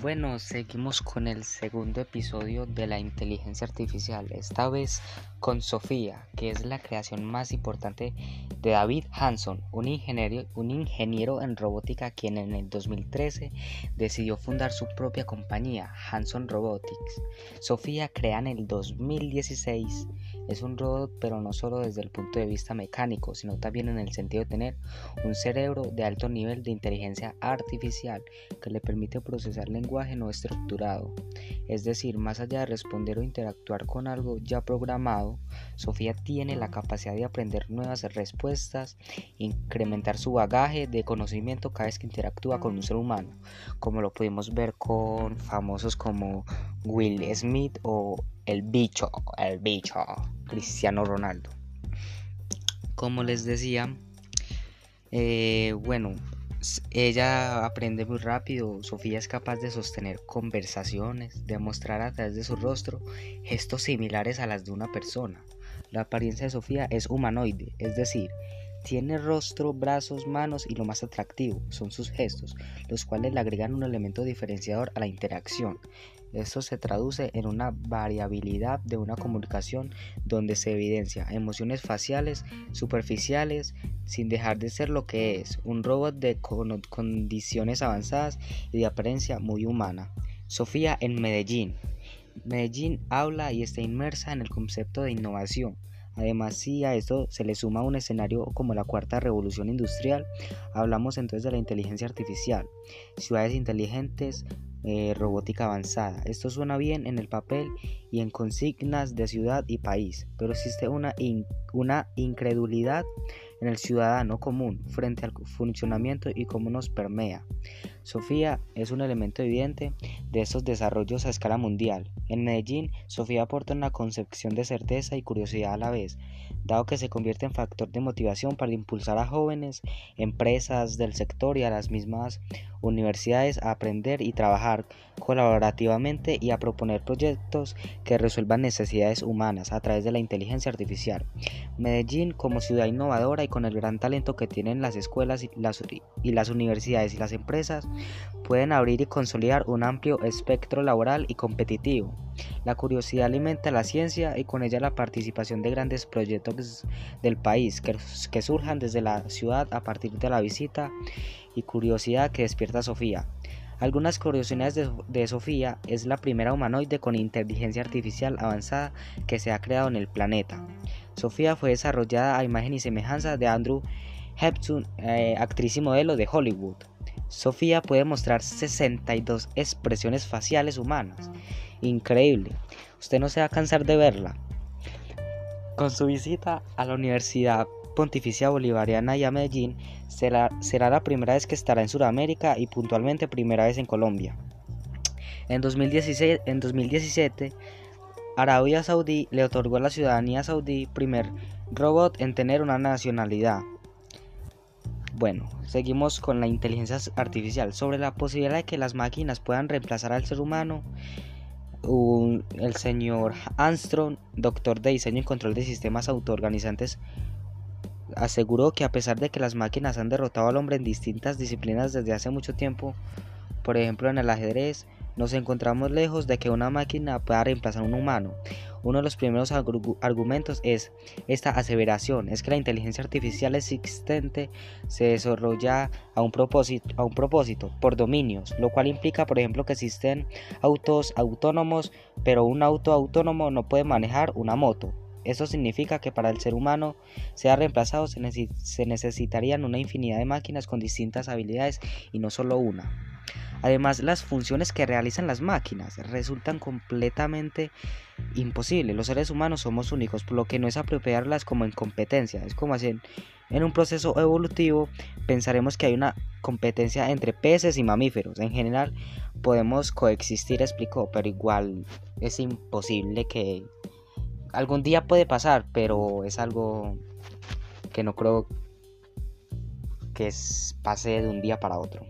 Bueno, seguimos con el segundo episodio de la inteligencia artificial, esta vez con Sofía, que es la creación más importante de David Hanson, un ingeniero, un ingeniero en robótica quien en el 2013 decidió fundar su propia compañía, Hanson Robotics. Sofía, crea en el 2016, es un robot pero no solo desde el punto de vista mecánico, sino también en el sentido de tener un cerebro de alto nivel de inteligencia artificial que le permite procesar lenguaje lenguaje no estructurado. Es decir, más allá de responder o interactuar con algo ya programado, Sofía tiene la capacidad de aprender nuevas respuestas, incrementar su bagaje de conocimiento cada vez que interactúa con un ser humano, como lo pudimos ver con famosos como Will Smith o el bicho, el bicho, Cristiano Ronaldo. Como les decía, eh, bueno, ella aprende muy rápido, Sofía es capaz de sostener conversaciones, de mostrar a través de su rostro gestos similares a las de una persona. La apariencia de Sofía es humanoide, es decir, tiene rostro, brazos, manos y lo más atractivo son sus gestos, los cuales le agregan un elemento diferenciador a la interacción. Esto se traduce en una variabilidad de una comunicación donde se evidencia emociones faciales superficiales sin dejar de ser lo que es, un robot de condiciones avanzadas y de apariencia muy humana. Sofía en Medellín. Medellín habla y está inmersa en el concepto de innovación. Además, si a esto se le suma un escenario como la cuarta revolución industrial, hablamos entonces de la inteligencia artificial, ciudades inteligentes, eh, robótica avanzada. Esto suena bien en el papel y en consignas de ciudad y país, pero existe una, una incredulidad en el ciudadano común frente al funcionamiento y cómo nos permea. Sofía es un elemento evidente de estos desarrollos a escala mundial. En Medellín, Sofía aporta una concepción de certeza y curiosidad a la vez, dado que se convierte en factor de motivación para impulsar a jóvenes, empresas del sector y a las mismas universidades a aprender y trabajar colaborativamente y a proponer proyectos que resuelvan necesidades humanas a través de la inteligencia artificial. Medellín, como ciudad innovadora y con el gran talento que tienen las escuelas y las, y las universidades y las empresas, pueden abrir y consolidar un amplio espectro laboral y competitivo. La curiosidad alimenta la ciencia y con ella la participación de grandes proyectos del país que, surjan desde la ciudad a partir de la visita y curiosidad que despierta Sofía. Algunas curiosidades de, Sofía es la primera humanoide con inteligencia artificial avanzada que se ha creado en el planeta. Sofía fue desarrollada a imagen y semejanza de Andrew Hepburn, eh, actriz y modelo de Hollywood. Sofía puede mostrar 62 expresiones faciales humanas. Increíble. Usted no se va a cansar de verla. Con su visita a la Universidad Pontificia Bolivariana y a Medellín, será, será la primera vez que estará en Sudamérica y puntualmente primera vez en Colombia. En, 2016, en 2017, Arabia Saudí le otorgó a la ciudadanía saudí primer robot en tener una nacionalidad. Bueno, seguimos con la inteligencia artificial. Sobre la posibilidad de que las máquinas puedan reemplazar al ser humano, el señor Armstrong, doctor de diseño y control de sistemas autoorganizantes, aseguró que a pesar de que las máquinas han derrotado al hombre en distintas disciplinas desde hace mucho tiempo, por ejemplo en el ajedrez, nos encontramos lejos de que una máquina pueda reemplazar a un humano. Uno de los primeros argumentos es esta aseveración, es que la inteligencia artificial existente se desarrolla a un propósito, a un propósito por dominios, lo cual implica, por ejemplo, que existen autos autónomos, pero un auto autónomo no puede manejar una moto. Eso significa que para el ser humano sea reemplazado se, necesitarían una infinidad de máquinas con distintas habilidades y no solo una. Además, las funciones que realizan las máquinas resultan completamente imposibles. Los seres humanos somos únicos, por lo que no es apropiarlas como en competencia. Es como hacer en un proceso evolutivo pensaremos que hay una competencia entre peces y mamíferos. En general podemos coexistir, explicó, pero igual es imposible que algún día puede pasar, pero es algo que no creo que pase de un día para otro.